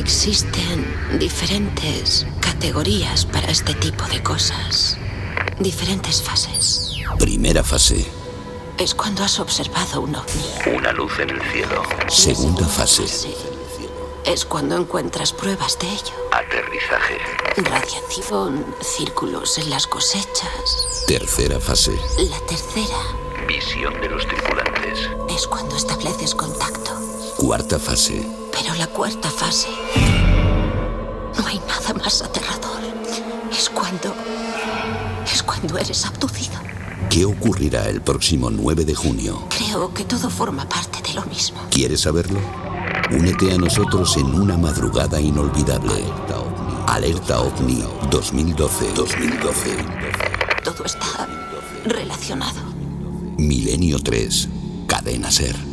Existen diferentes categorías para este tipo de cosas. Diferentes fases. Primera fase. Es cuando has observado un ovni. Una luz en el cielo. Segunda fase. Es cuando encuentras pruebas de ello. Aterrizaje. Radiación, círculos en las cosechas. Tercera fase. La tercera Visión de los tripulantes. es cuando estableces contacto. Cuarta fase. Pero la cuarta fase... No hay nada más aterrador. Es cuando... Es cuando eres abducido. ¿Qué ocurrirá el próximo 9 de junio? Creo que todo forma parte de lo mismo. ¿Quieres saberlo? Únete a nosotros en una madrugada inolvidable. Alerta OVNI 2012-2012. Todo está relacionado. Milenio 3. Cadena Ser.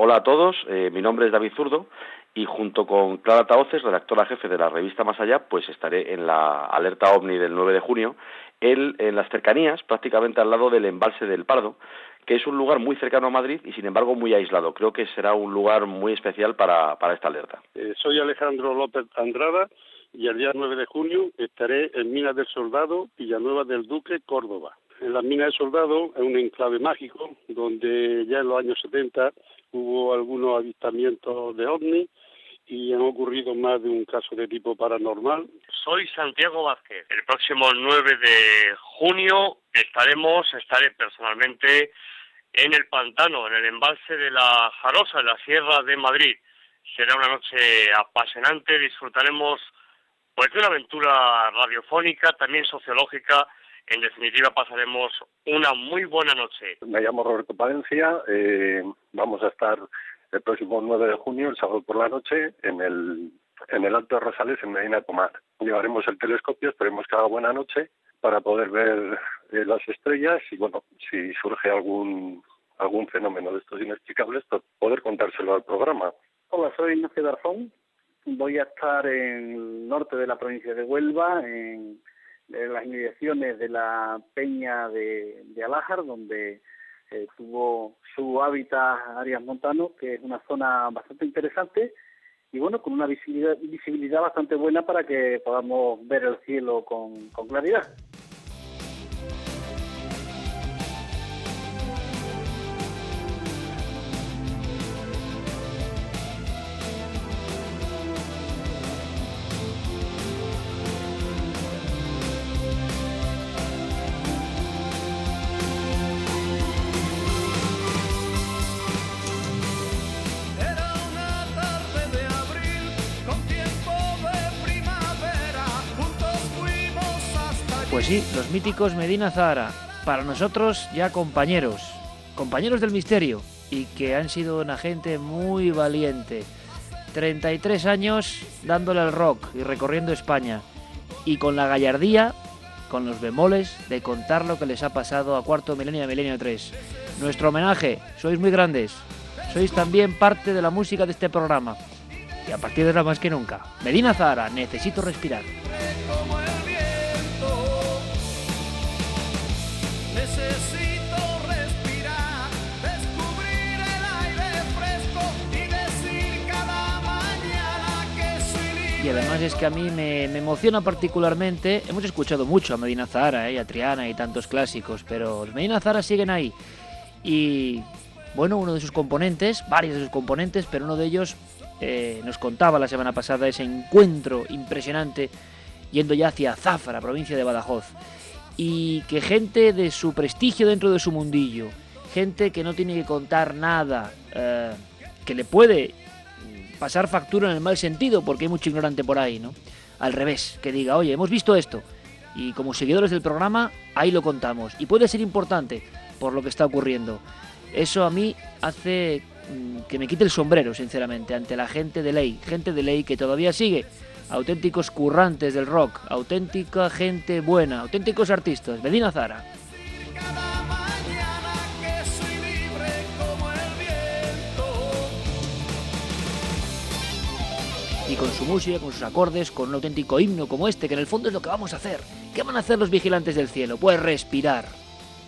Hola a todos, eh, mi nombre es David Zurdo y junto con Clara Taoces, redactora jefe de la revista Más Allá, pues estaré en la alerta OVNI del 9 de junio, en, en las cercanías, prácticamente al lado del embalse del Pardo, que es un lugar muy cercano a Madrid y sin embargo muy aislado. Creo que será un lugar muy especial para, para esta alerta. Eh, soy Alejandro López Andrada y el día 9 de junio estaré en Minas del Soldado, Villanueva del Duque, Córdoba. En las Minas del Soldado es un enclave mágico donde ya en los años 70 hubo algunos avistamientos de ovni y han ocurrido más de un caso de tipo paranormal. Soy Santiago Vázquez. El próximo 9 de junio estaremos, estaré personalmente en el pantano, en el embalse de la Jarosa, en la Sierra de Madrid. Será una noche apasionante, disfrutaremos pues de una aventura radiofónica, también sociológica. En definitiva, pasaremos una muy buena noche. Me llamo Roberto Palencia. eh, vamos a estar el próximo 9 de junio, el sábado por la noche, en el, en el Alto de Rosales, en Medina de Pomar. Llevaremos el telescopio, esperemos que haga buena noche para poder ver eh, las estrellas y, bueno, si surge algún algún fenómeno de estos inexplicables, pues poder contárselo al programa. Hola, soy Ignacio Darzón. Voy a estar en el norte de la provincia de Huelva, en, en las inmediaciones de la peña de, de Alájar, donde eh, tuvo su hábitat Arias Montano, que es una zona bastante interesante y bueno, con una visibilidad, visibilidad bastante buena para que podamos ver el cielo con, con claridad. Míticos Medina Zahara, para nosotros ya compañeros, compañeros del misterio, y que han sido una gente muy valiente. 33 años dándole al rock y recorriendo España, y con la gallardía, con los bemoles, de contar lo que les ha pasado a cuarto milenio a milenio 3. Nuestro homenaje, sois muy grandes, sois también parte de la música de este programa. Y a partir de ahora más que nunca, Medina Zahara, necesito respirar. Y además es que a mí me, emociona particularmente. Hemos escuchado mucho a Medina Zahara ¿eh? y a Triana y tantos clásicos, pero Medina Zahara siguen ahí. Y bueno, uno de sus componentes, varios de sus componentes, pero uno de ellos eh, nos contaba la semana pasada ese encuentro impresionante yendo ya hacia Zafra, provincia de Badajoz. Y que gente de su prestigio dentro de su mundillo, gente que no tiene que contar nada, eh, que le puede pasar factura en el mal sentido, porque hay mucho ignorante por ahí, ¿no? Al revés, que diga, oye, hemos visto esto. Y como seguidores del programa, ahí lo contamos. Y puede ser importante por lo que está ocurriendo. Eso a mí hace mm, que me quite el sombrero, sinceramente, ante la gente de ley. Gente de ley que todavía sigue. Auténticos currantes del rock, auténtica gente buena, auténticos artistas. Medina Zara. Y con su música, con sus acordes, con un auténtico himno como este, que en el fondo es lo que vamos a hacer. ¿Qué van a hacer los vigilantes del cielo? Pues respirar,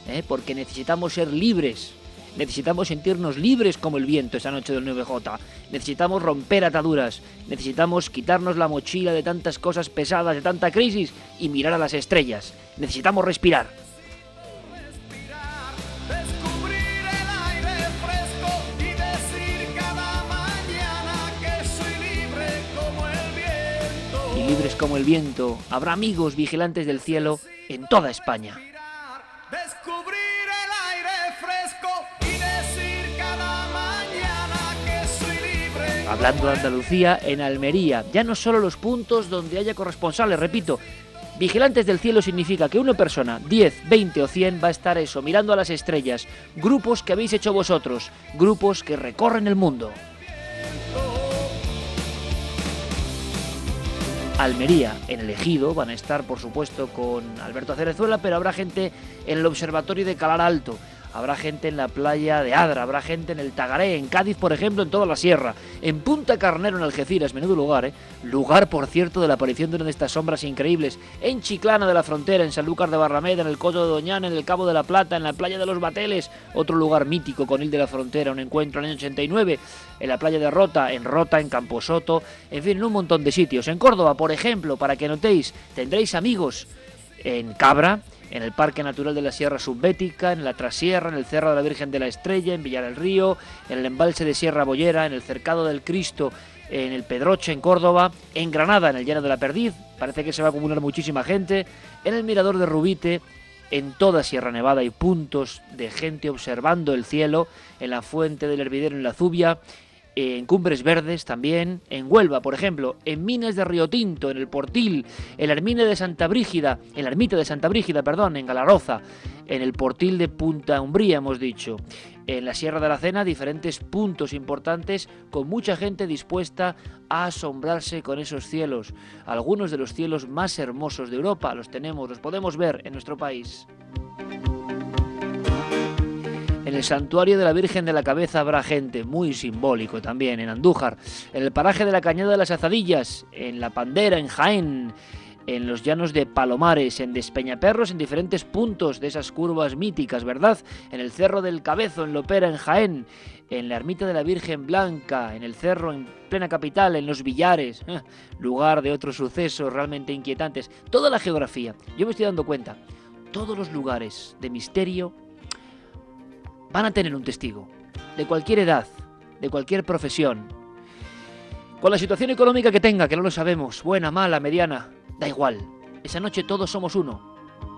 ¿eh? porque necesitamos ser libres Necesitamos sentirnos libres como el viento esa noche del 9J. Necesitamos romper ataduras. Necesitamos quitarnos la mochila de tantas cosas pesadas, de tanta crisis y mirar a las estrellas. Necesitamos respirar. Y libres como el viento, habrá amigos vigilantes del cielo en toda España. Hablando de Andalucía, en Almería, ya no solo los puntos donde haya corresponsales, repito, vigilantes del cielo significa que una persona, 10, 20 o 100 va a estar eso, mirando a las estrellas, grupos que habéis hecho vosotros, grupos que recorren el mundo. Almería, en el Ejido, van a estar por supuesto con Alberto Cerezuela, pero habrá gente en el Observatorio de Calar Alto, habrá gente en la playa de Adra, habrá gente en el Tagaré, en Cádiz, por ejemplo, en toda la sierra, en Punta Carnero, en Algeciras, menudo lugar, ¿eh? Lugar, por cierto, de la aparición de una de estas sombras increíbles, en Chiclana de la Frontera, en Sanlúcar de Barrameda, en el Coto de Doñana, en el Cabo de la Plata, en la playa de los Bateles, otro lugar mítico con Il de la Frontera, un encuentro en el año 89, en la playa de Rota, en Rota, en Camposoto, en fin, en un montón de sitios. En Córdoba, por ejemplo, para que notéis, tendréis amigos en Cabra, en el Parque Natural de la Sierra Subbética, en la Trasierra, en el Cerro de la Virgen de la Estrella, en Villar del Río, en el embalse de Sierra Bollera, en el Cercado del Cristo, en el Pedroche, en Córdoba, en Granada, en el Llano de la Perdiz, parece que se va a acumular muchísima gente, en el Mirador de Rubite, en toda Sierra Nevada hay puntos de gente observando el cielo, en la Fuente del Hervidero, en la Zubia, en Cumbres Verdes también, en Huelva, por ejemplo, en Minas de Río Tinto, en el Portil, en la de Santa Brígida, en Ermita de Santa Brígida, perdón, en Galaroza, en el Portil de Punta Umbría, hemos dicho, en la Sierra de la Cena, diferentes puntos importantes con mucha gente dispuesta a asombrarse con esos cielos. Algunos de los cielos más hermosos de Europa los tenemos, los podemos ver en nuestro país. En el santuario de la Virgen de la Cabeza habrá gente, muy simbólico también, en Andújar, en el paraje de la Cañada de las Azadillas, en La Pandera, en Jaén, en los llanos de Palomares, en Despeñaperros, en diferentes puntos de esas curvas míticas, ¿verdad? En el Cerro del Cabezo, en Lopera, en Jaén, en la Ermita de la Virgen Blanca, en el Cerro, en plena capital, en los Villares, eh, lugar de otros sucesos realmente inquietantes. Toda la geografía, yo me estoy dando cuenta, todos los lugares de misterio van a tener un testigo, de cualquier edad, de cualquier profesión. Con la situación económica que tenga, que no lo sabemos, buena, mala, mediana, da igual. Esa noche todos somos uno.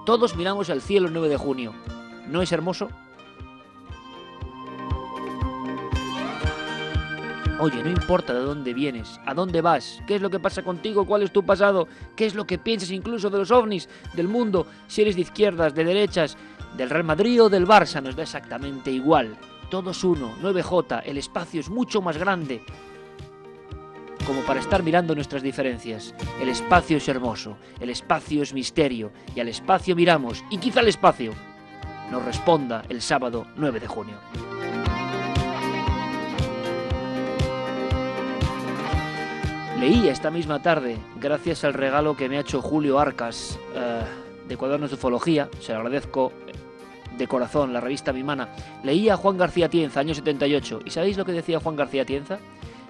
Todos miramos al cielo el 9 de junio. ¿No es hermoso? Oye, no importa de dónde vienes, a dónde vas, qué es lo que pasa contigo, cuál es tu pasado, qué es lo que piensas incluso de los ovnis, del mundo, si eres de izquierdas, de derechas, del Real Madrid o del Barça, nos da exactamente igual. Todos uno, 9J, el espacio es mucho más grande como para estar mirando nuestras diferencias. El espacio es hermoso, el espacio es misterio, y al espacio miramos, y quizá el espacio nos responda el sábado 9 de junio. Leí esta misma tarde, gracias al regalo que me ha hecho Julio Arcas eh, de Cuadernos de Ufología, se lo agradezco de corazón, la revista Mimana, leí a Juan García Tienza, año 78, ¿y sabéis lo que decía Juan García Tienza?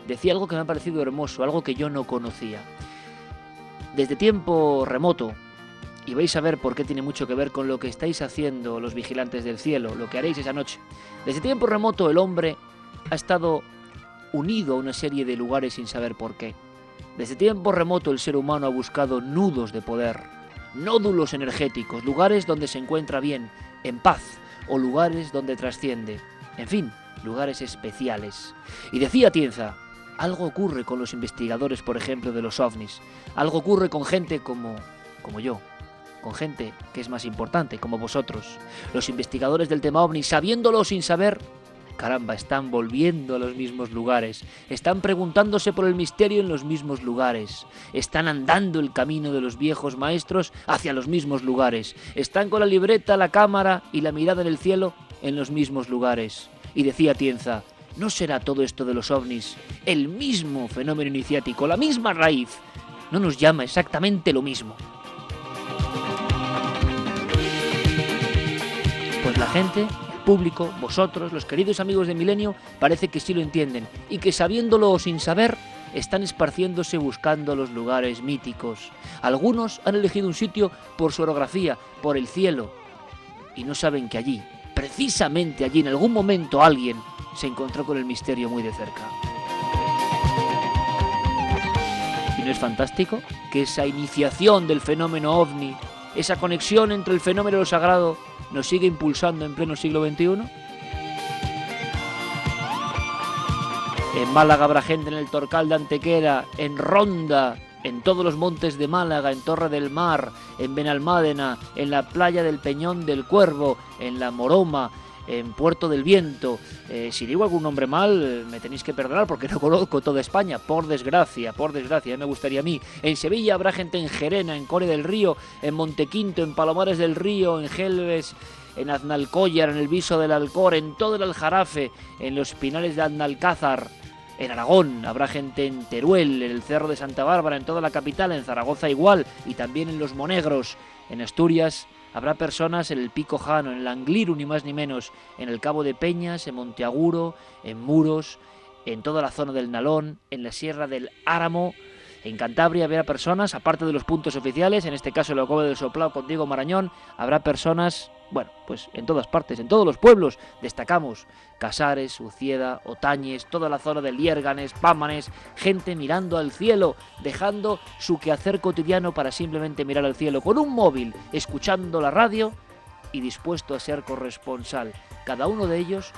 Decía algo que me ha parecido hermoso, algo que yo no conocía. Desde tiempo remoto, y vais a ver por qué tiene mucho que ver con lo que estáis haciendo los vigilantes del cielo, lo que haréis esa noche. Desde tiempo remoto el hombre ha estado unido a una serie de lugares sin saber por qué. Desde tiempo remoto el ser humano ha buscado nudos de poder, nódulos energéticos, lugares donde se encuentra bien, en paz, o lugares donde trasciende. En fin, lugares especiales. Y decía Tienza, algo ocurre con los investigadores, por ejemplo, de los ovnis. Algo ocurre con gente como, como yo, con gente que es más importante, como vosotros. Los investigadores del tema ovni, sabiéndolo sin saber, caramba, están volviendo a los mismos lugares, están preguntándose por el misterio en los mismos lugares, están andando el camino de los viejos maestros hacia los mismos lugares, están con la libreta, la cámara y la mirada en el cielo en los mismos lugares. Y decía Tienza, ¿no será todo esto de los ovnis el mismo fenómeno iniciático, la misma raíz? ¿No nos llama exactamente lo mismo? Pues la gente, público, vosotros, los queridos amigos de Milenio, parece que sí lo entienden y que sabiéndolo o sin saber, están esparciéndose buscando los lugares míticos. Algunos han elegido un sitio por su orografía, por el cielo, y no saben que allí, precisamente allí, en algún momento alguien se encontró con el misterio muy de cerca. ¿Y no es fantástico que esa iniciación del fenómeno ovni, esa conexión entre el fenómeno y lo sagrado, nos sigue impulsando en pleno siglo XXI? En Málaga habrá gente en el Torcal de Antequera, en Ronda, en todos los montes de Málaga, en Torre del Mar, en Benalmádena, en la playa del Peñón del Cuervo, en la Moroma, en Puerto del Viento. Eh, si digo algún nombre mal, eh, me tenéis que perdonar porque no conozco toda España, por desgracia, por desgracia, me gustaría a mí. En Sevilla habrá gente en Gerena, en Core del Río, en Montequinto, en Palomares del Río, en Gelbes, en Aznalcóllar, en el Viso del Alcor, en todo el Aljarafe, en los Pinales de Aznalcázar, en Aragón, habrá gente en Teruel, en el Cerro de Santa Bárbara, en toda la capital, en Zaragoza igual, y también en Los Monegros, en Asturias. Habrá personas en el Pico Jano, en el Angliru, ni más ni menos, en el Cabo de Peñas, en Monteaguro, en Muros, en toda la zona del Nalón, en la Sierra del Áramo. En Cantabria habrá personas, aparte de los puntos oficiales, en este caso el Ocobe del Soplao con Diego Marañón, habrá personas, bueno, pues en todas partes, en todos los pueblos, destacamos Casares, Ucieda, Otañes, toda la zona de Liérganes, Pámanes, gente mirando al cielo, dejando su quehacer cotidiano para simplemente mirar al cielo con un móvil, escuchando la radio y dispuesto a ser corresponsal. Cada uno de ellos,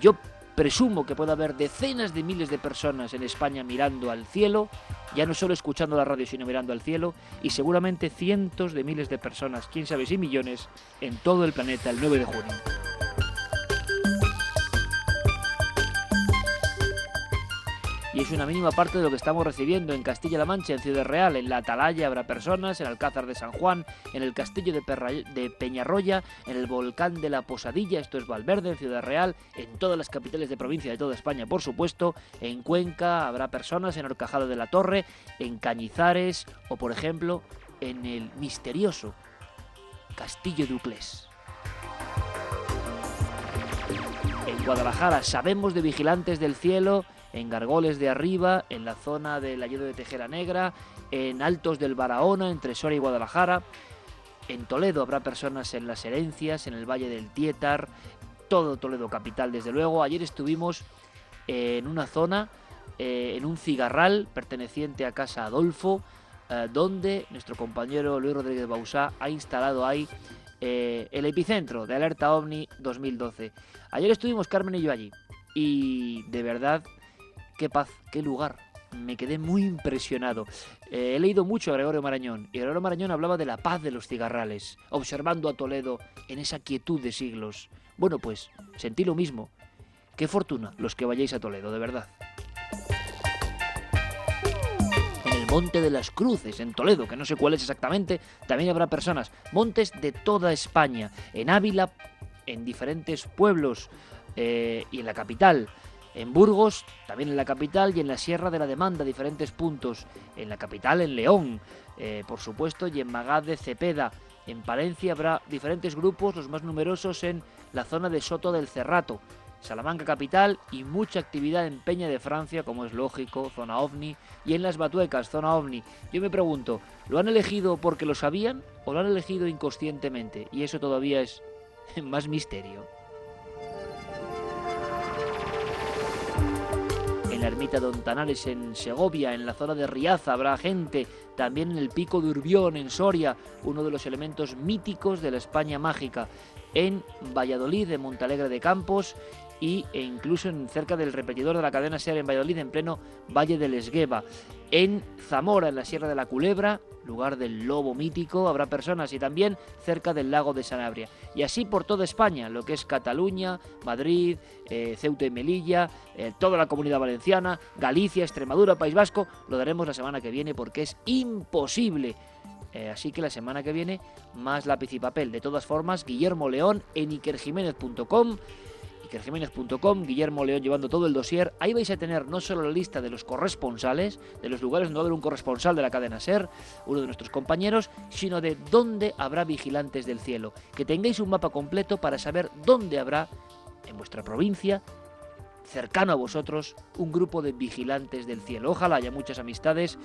yo presumo que puede haber decenas de miles de personas en España mirando al cielo, ya no solo escuchando la radio, sino mirando al cielo, y seguramente cientos de miles de personas, quién sabe si millones, en todo el planeta el 9 de junio. Y es una mínima parte de lo que estamos recibiendo en Castilla-La Mancha, en Ciudad Real, en la Atalaya habrá personas, en Alcázar de San Juan, en el Castillo de, Peñarroya, en el Volcán de la Posadilla, esto es Valverde, en Ciudad Real, en todas las capitales de provincia de toda España, por supuesto, en Cuenca habrá personas, en Horcajada de la Torre, en Cañizares o, por ejemplo, en el misterioso Castillo de Uclés. En Guadalajara sabemos de vigilantes del cielo, en Gargoles de Arriba, en la zona del Ayedo de Tejera Negra, en Altos del Barahona, entre Soria y Guadalajara. En Toledo habrá personas en las herencias, en el Valle del Tietar, todo Toledo capital desde luego. Ayer estuvimos en una zona, eh, en un cigarral perteneciente a Casa Adolfo, eh, donde nuestro compañero Luis Rodríguez Bausá ha instalado ahí eh, el epicentro de Alerta OVNI 2012. Ayer estuvimos Carmen y yo allí y de verdad qué paz, qué lugar. Me quedé muy impresionado. Eh, he leído mucho a Gregorio Marañón y Gregorio Marañón hablaba de la paz de los cigarrales, observando a Toledo en esa quietud de siglos. Bueno, pues sentí lo mismo. Qué fortuna los que vayáis a Toledo, de verdad. En el Monte de las Cruces, en Toledo, que no sé cuál es exactamente, también habrá personas. Montes de toda España, en Ávila, en diferentes pueblos eh, y en la capital. En Burgos, también en la capital y en la Sierra de la Demanda, diferentes puntos. En la capital, en León, eh, por supuesto, y en Magad de Cepeda. En Palencia habrá diferentes grupos, los más numerosos en la zona de Soto del Cerrato. Salamanca capital y mucha actividad en Peña de Francia, como es lógico, zona ovni, y en las Batuecas, zona ovni. Yo me pregunto, ¿lo han elegido porque lo sabían o lo han elegido inconscientemente? Y eso todavía es más misterio. En la ermita de Ontanales en Segovia, en la zona de Riaza. Habrá gente, también en el pico de Urbión en Soria, uno de los elementos míticos de la España mágica, en Valladolid, en Montalegre de Campos y, e incluso en, cerca del repetidor de la cadena SER en Valladolid, en pleno Valle del Esgueva. En Zamora, en la Sierra de la Culebra, lugar del lobo mítico, habrá personas y también cerca del lago de Sanabria. Y así por toda España, lo que es Cataluña, Madrid, eh, Ceuta y Melilla, eh, toda la comunidad valenciana, Galicia, Extremadura, País Vasco, lo daremos la semana que viene porque es imposible. Eh, así que la semana que viene, más lápiz y papel. De todas formas, Guillermo León en ikerjiménez.com ikerjiménez.com, Guillermo León llevando todo el dossier. Ahí vais a tener no solo la lista de los corresponsales, de los lugares donde va a haber un corresponsal de la cadena SER, uno de nuestros compañeros, sino de dónde habrá vigilantes del cielo. Que tengáis un mapa completo para saber dónde habrá en vuestra provincia, cercano a vosotros, un grupo de vigilantes del cielo. Ojalá haya muchas amistades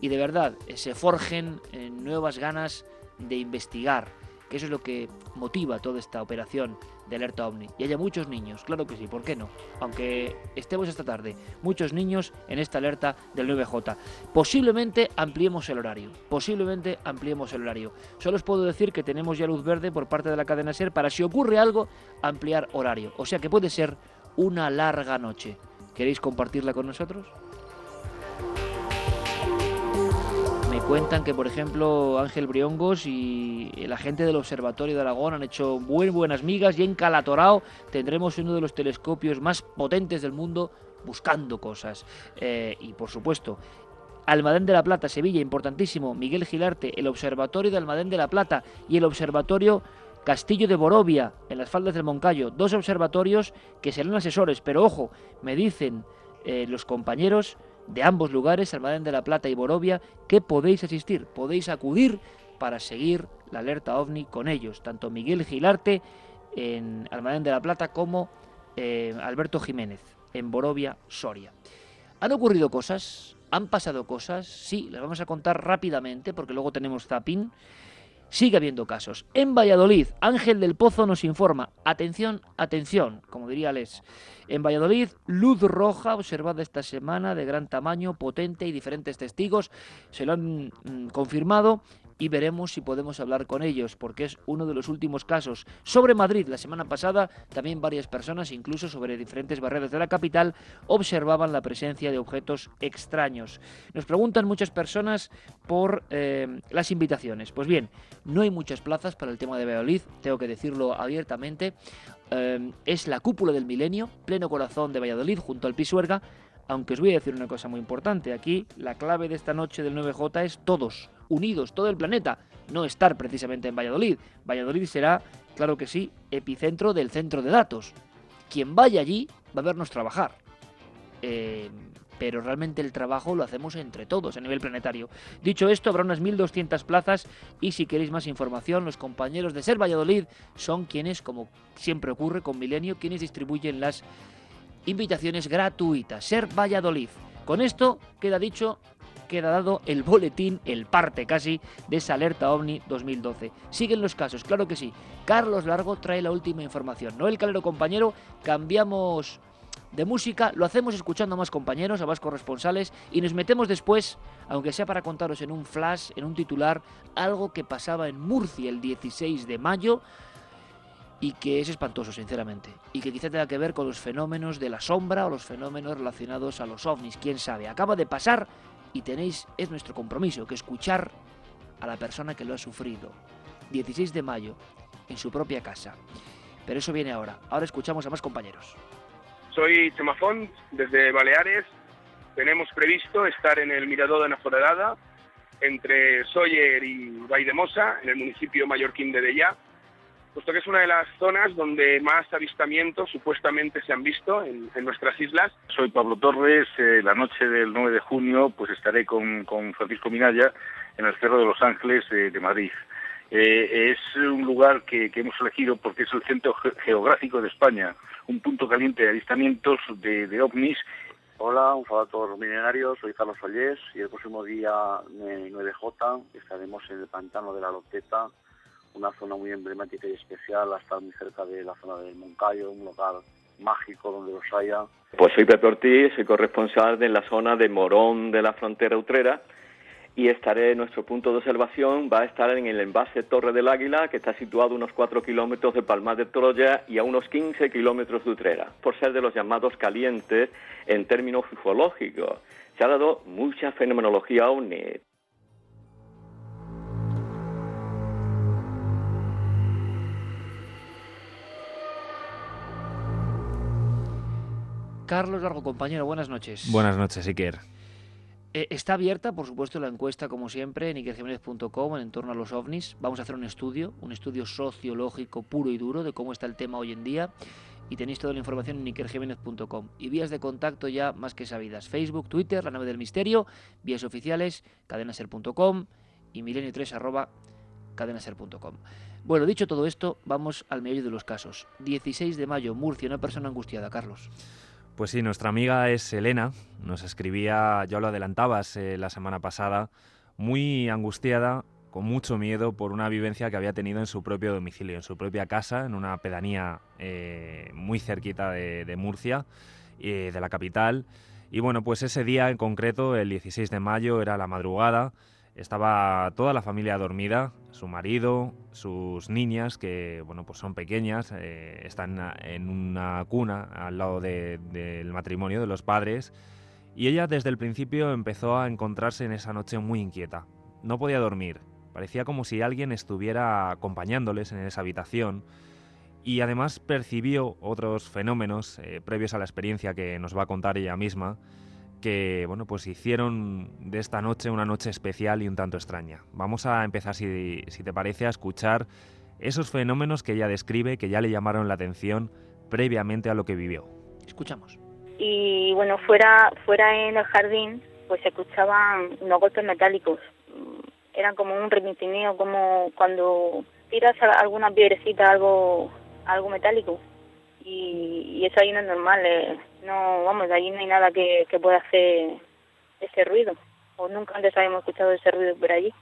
y de verdad eh, se forjen eh, nuevas ganas de investigar, que eso es lo que motiva toda esta operación de alerta ovni. Y haya muchos niños, claro que sí, ¿por qué no? Aunque estemos esta tarde, muchos niños en esta alerta del 9J. Posiblemente ampliemos el horario, posiblemente ampliemos el horario. Solo os puedo decir que tenemos ya luz verde por parte de la cadena SER para si ocurre algo, ampliar horario. O sea que puede ser una larga noche. ¿Queréis compartirla con nosotros? Me cuentan que, por ejemplo, Ángel Briongos y la gente del Observatorio de Aragón han hecho muy buenas migas y en Calatorao tendremos uno de los telescopios más potentes del mundo buscando cosas. Eh, y, por supuesto, Almadén de la Plata, Sevilla, importantísimo. Miguel Gilarte, el Observatorio de Almadén de la Plata y el Observatorio Castillo de Borovia, en las faldas del Moncayo. Dos observatorios que serán asesores, pero ojo, me dicen eh, los compañeros de ambos lugares, Almadén de la Plata y Borovia, que podéis asistir, podéis acudir para seguir la alerta ovni con ellos, tanto Miguel Gilarte en Almadén de la Plata como eh, Alberto Jiménez en Borovia, Soria. ¿Han ocurrido cosas? ¿Han pasado cosas? Sí, las vamos a contar rápidamente porque luego tenemos zapping. Sigue habiendo casos. En Valladolid, Ángel del Pozo nos informa. Atención, atención, como diría Les. En Valladolid, luz roja observada esta semana de gran tamaño, potente y diferentes testigos se lo han mm, confirmado y veremos si podemos hablar con ellos, porque es uno de los últimos casos. Sobre Madrid, la semana pasada, también varias personas, incluso sobre diferentes barreras de la capital, observaban la presencia de objetos extraños. Nos preguntan muchas personas por eh, las invitaciones. Pues bien, no hay muchas plazas para el tema de Valladolid, tengo que decirlo abiertamente. Eh, es la cúpula del milenio, pleno corazón de Valladolid, junto al Pisuerga. Aunque os voy a decir una cosa muy importante, aquí la clave de esta noche del 9J es todos, unidos, todo el planeta, no estar precisamente en Valladolid. Valladolid será, claro que sí, epicentro del centro de datos. Quien vaya allí va a vernos trabajar. Eh, pero realmente el trabajo lo hacemos entre todos a nivel planetario. Dicho esto, habrá unas 1.200 plazas y si queréis más información, los compañeros de Ser Valladolid son quienes, como siempre ocurre con Milenio, quienes distribuyen las invitaciones gratuitas. Ser Valladolid. Con esto queda dicho, queda dado el boletín, el parte casi, de esa alerta OVNI 2012. Siguen los casos, claro que sí. Carlos Largo trae la última información. Noel Calero, compañero, cambiamos de música, lo hacemos escuchando a más compañeros, a más corresponsales y nos metemos después, aunque sea para contaros en un flash, en un titular, algo que pasaba en Murcia el 16 de mayo y que es espantoso, sinceramente, y que quizá tenga que ver con los fenómenos de la sombra o los fenómenos relacionados a los ovnis, quién sabe. Acaba de pasar y tenéis, es nuestro compromiso, que escuchar a la persona que lo ha sufrido. 16 de mayo, en su propia casa. Pero eso viene ahora. Ahora escuchamos a más compañeros. Soy Chemafón, desde Baleares. Tenemos previsto estar en el Mirador de Naforerada, entre Soller y Vaidemosa, en el municipio mallorquín de Dellá, puesto que es una de las zonas donde más avistamientos supuestamente se han visto en, en nuestras islas. Soy Pablo Torres, eh, la noche del 9 de junio pues estaré con, con Francisco Minaya en el Cerro de los Ángeles eh, de Madrid. Eh, es un lugar que, que, hemos elegido porque es el centro ge geográfico de España, un punto caliente de avistamientos de, de ovnis. Hola, un saludo a todos los milenarios, soy Carlos Ollés y el próximo día 9J estaremos en el pantano de la Loteta, una zona muy emblemática y especial, hasta muy cerca de la zona del Moncayo, un lugar mágico donde los haya. Pues soy Pepe Ortiz, soy corresponsal de la zona de Morón de la frontera utrera y estaré, nuestro punto de observación va a estar en el envase Torre del Águila, que está situado a unos 4 kilómetros de Palmar de Troya y a unos 15 kilómetros de Utrera, por ser de los llamados calientes en términos ufológicos. Se ha dado mucha fenomenología ovni. Carlos Largo, compañero, buenas noches. Buenas noches, Iker. Eh, está abierta, por supuesto, la encuesta, como siempre, en ikerjiménez.com en torno a los ovnis. Vamos a hacer un estudio, un estudio sociológico puro y duro de cómo está el tema hoy en día. y tenéis toda la información en ikerjiménez.com. Y vías de contacto ya más que sabidas. Facebook, Twitter, La Nave del Misterio, vías oficiales, cadenaser.com y milenio3 arroba cadenaser.com. Bueno, dicho todo esto, vamos al meollo de los casos. 16 de mayo, Murcia, una persona angustiada, Carlos. Pues sí, nuestra amiga es Elena, nos escribía, ya lo adelantabas eh, la semana pasada, muy angustiada, con mucho miedo por una vivencia que había tenido en su propio domicilio, en su propia casa, en una pedanía eh, muy cerquita de, Murcia, eh, de la capital. Y bueno, pues ese día en concreto, el 16 de mayo, era la madrugada, estaba toda la familia dormida, su marido, sus niñas, que bueno, pues son pequeñas, eh, están en una cuna al lado de- del matrimonio de los padres, y ella desde el principio empezó a encontrarse en esa noche muy inquieta. No podía dormir, parecía como si alguien estuviera acompañándoles en esa habitación, y además percibió otros fenómenos eh, previos a la experiencia que nos va a contar ella misma, que bueno, pues hicieron de esta noche una noche especial y un tanto extraña. Vamos a empezar, si, si te parece, a escuchar esos fenómenos que ella describe, que ya le llamaron la atención previamente a lo que vivió. Escuchamos. y bueno fuera fuera en el jardín pues se escuchaban unos golpes metálicos Mm, eran como un retintineo como cuando tiras alguna piedrecita algo algo metálico y, y eso ahí no es normal eh, no vamos allí no hay nada que, que pueda hacer ese ruido. O nunca antes habíamos escuchado ese ruido por allí.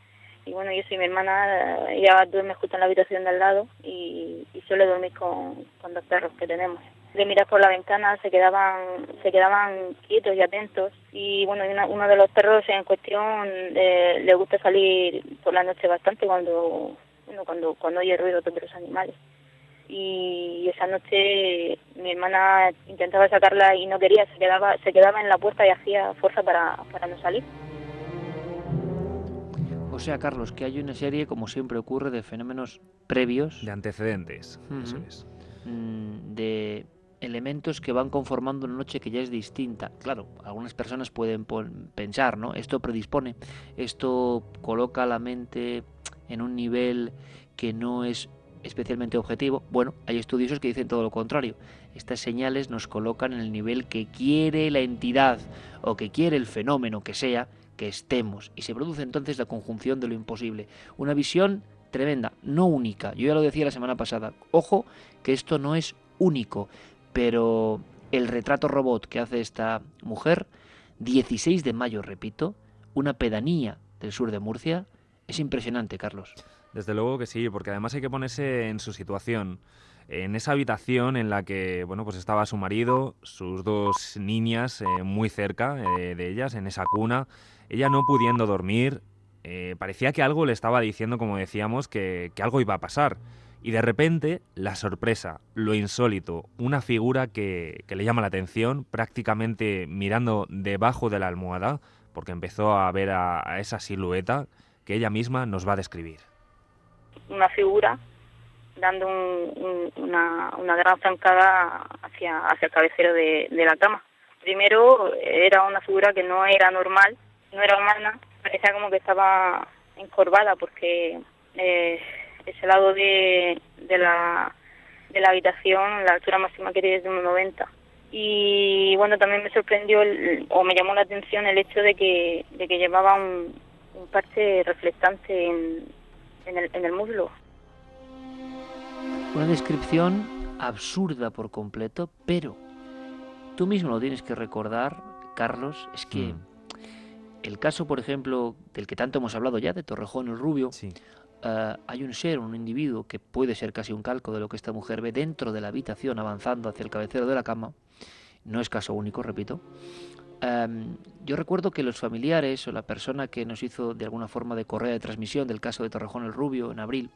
Y bueno yo soy mi hermana ella duerme justo en la habitación de al lado y, y suele dormir con, con dos perros que tenemos. De mirar por la ventana se quedaban se quedaban quietos y atentos. Y bueno una- uno de los perros en cuestión eh, le gusta salir por la noche bastante cuando bueno, cuando cuando oye ruido de otros animales y esa noche mi hermana intentaba sacarla y no quería se quedaba se quedaba en la puerta y hacía fuerza para, para no salir O sea, Carlos, que hay una serie, como siempre ocurre, de fenómenos previos. De antecedentes, eso Ujú. es. mm, de elementos que van conformando una noche que ya es distinta. Claro, algunas personas pueden pon- pensar, ¿no? Esto predispone, esto coloca la mente en un nivel que no es especialmente objetivo. Bueno, hay estudiosos que dicen todo lo contrario. Estas señales nos colocan en el nivel que quiere la entidad o que quiere el fenómeno que sea que estemos. Y se produce entonces la conjunción de lo imposible. Una visión tremenda, no única. Yo ya lo decía la semana pasada. Ojo que esto no es único, pero el retrato robot que hace esta mujer, 16 de mayo, repito, una pedanía del sur de Murcia, es impresionante, Carlos. Desde luego que sí, porque además hay que ponerse en su situación. En esa habitación en la que, bueno, pues estaba su marido, sus dos niñas eh, muy cerca eh, de ellas, en esa cuna, ella no pudiendo dormir, eh, parecía que algo le estaba diciendo, como decíamos, que, algo iba a pasar. Y de repente, la sorpresa, lo insólito, una figura que, le llama la atención, prácticamente mirando debajo de la almohada, porque empezó a ver a esa silueta que ella misma nos va a describir. Una figura dando un- un- una, gran zancada hacia, hacia el cabecero de, la cama. Primero era una figura que no era normal, no era humana, parecía como que estaba encorvada porque eh, ese lado de, de, la, de la habitación, la altura máxima que es de 1,90. Y bueno, también me sorprendió el- o me llamó la atención el hecho de que, de que llevaba un, un parche reflectante en, en, el, en el muslo. Una descripción absurda por completo, pero tú mismo lo tienes que recordar, Carlos, es que el caso, por ejemplo, del que tanto hemos hablado ya, de Torrejón el Rubio, eh, hay un ser, un individuo que puede ser casi un calco de lo que esta mujer ve dentro de la habitación avanzando hacia el cabecero de la cama. No es caso único, repito. Em, yo recuerdo que los familiares o la persona que nos hizo de alguna forma de correa de transmisión del caso de Torrejón el Rubio en abril,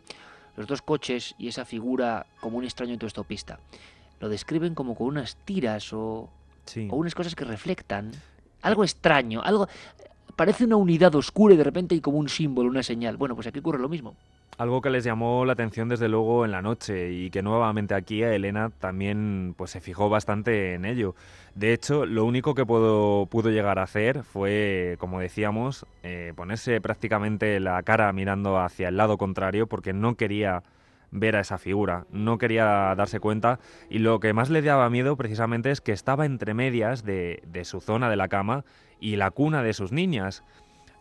los dos coches y esa figura como un extraño autostopista, lo describen como con unas tiras o, o unas cosas que reflectan algo extraño, algo parece una unidad oscura y de repente hay como un símbolo, una señal. Bueno, pues aquí ocurre lo mismo. Algo que les llamó la atención desde luego en la noche y que nuevamente aquí a Elena también pues se fijó bastante en ello. De hecho, lo único que pudo, pudo llegar a hacer fue, como decíamos, eh, ponerse prácticamente la cara mirando hacia el lado contrario porque no quería ver a esa figura, no quería darse cuenta y lo que más le daba miedo precisamente es que estaba entre medias de, de su zona de la cama y la cuna de sus niñas.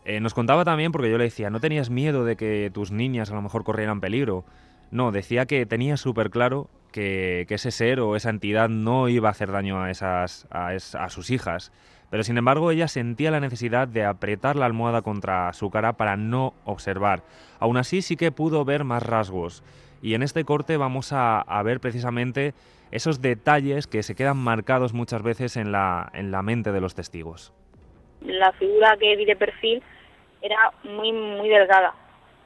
Eh, nos contaba también, porque yo le decía, ¿no tenías miedo de que tus niñas a lo mejor corrieran peligro? No, decía que tenía súper claro que, ese ser o esa entidad no iba a hacer daño a, esas, a, es- a sus hijas. Pero sin embargo ella sentía la necesidad de apretar la almohada contra su cara para no observar. Aún así sí que pudo ver más rasgos. Y en este corte vamos a, a ver precisamente esos detalles que se quedan marcados muchas veces en la, en la mente de los testigos. La figura que vi de perfil era muy muy delgada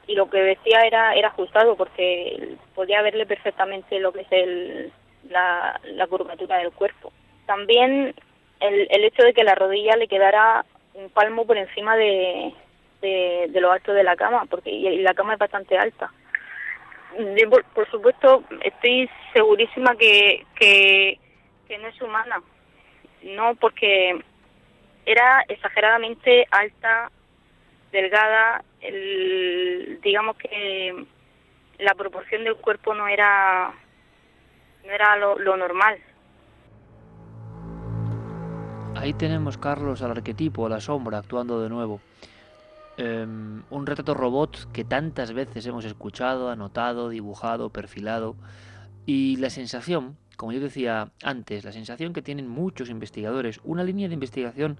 y lo que decía era era ajustado porque podía verle perfectamente lo que es el, la, la curvatura del cuerpo. También el, el hecho de que la rodilla le quedara un palmo por encima de, de, de lo alto de la cama, porque y, la cama es bastante alta. Por, por supuesto, estoy segurísima que, que, que no es humana. No, porque era exageradamente alta, delgada, el, digamos que la proporción del cuerpo no era no era lo, lo normal. Ahí tenemos, Carlos, al arquetipo, a la sombra, actuando de nuevo. Em, un retrato robot que tantas veces hemos escuchado, anotado, dibujado, perfilado. Y la sensación, como yo decía antes, la sensación que tienen muchos investigadores, una línea de investigación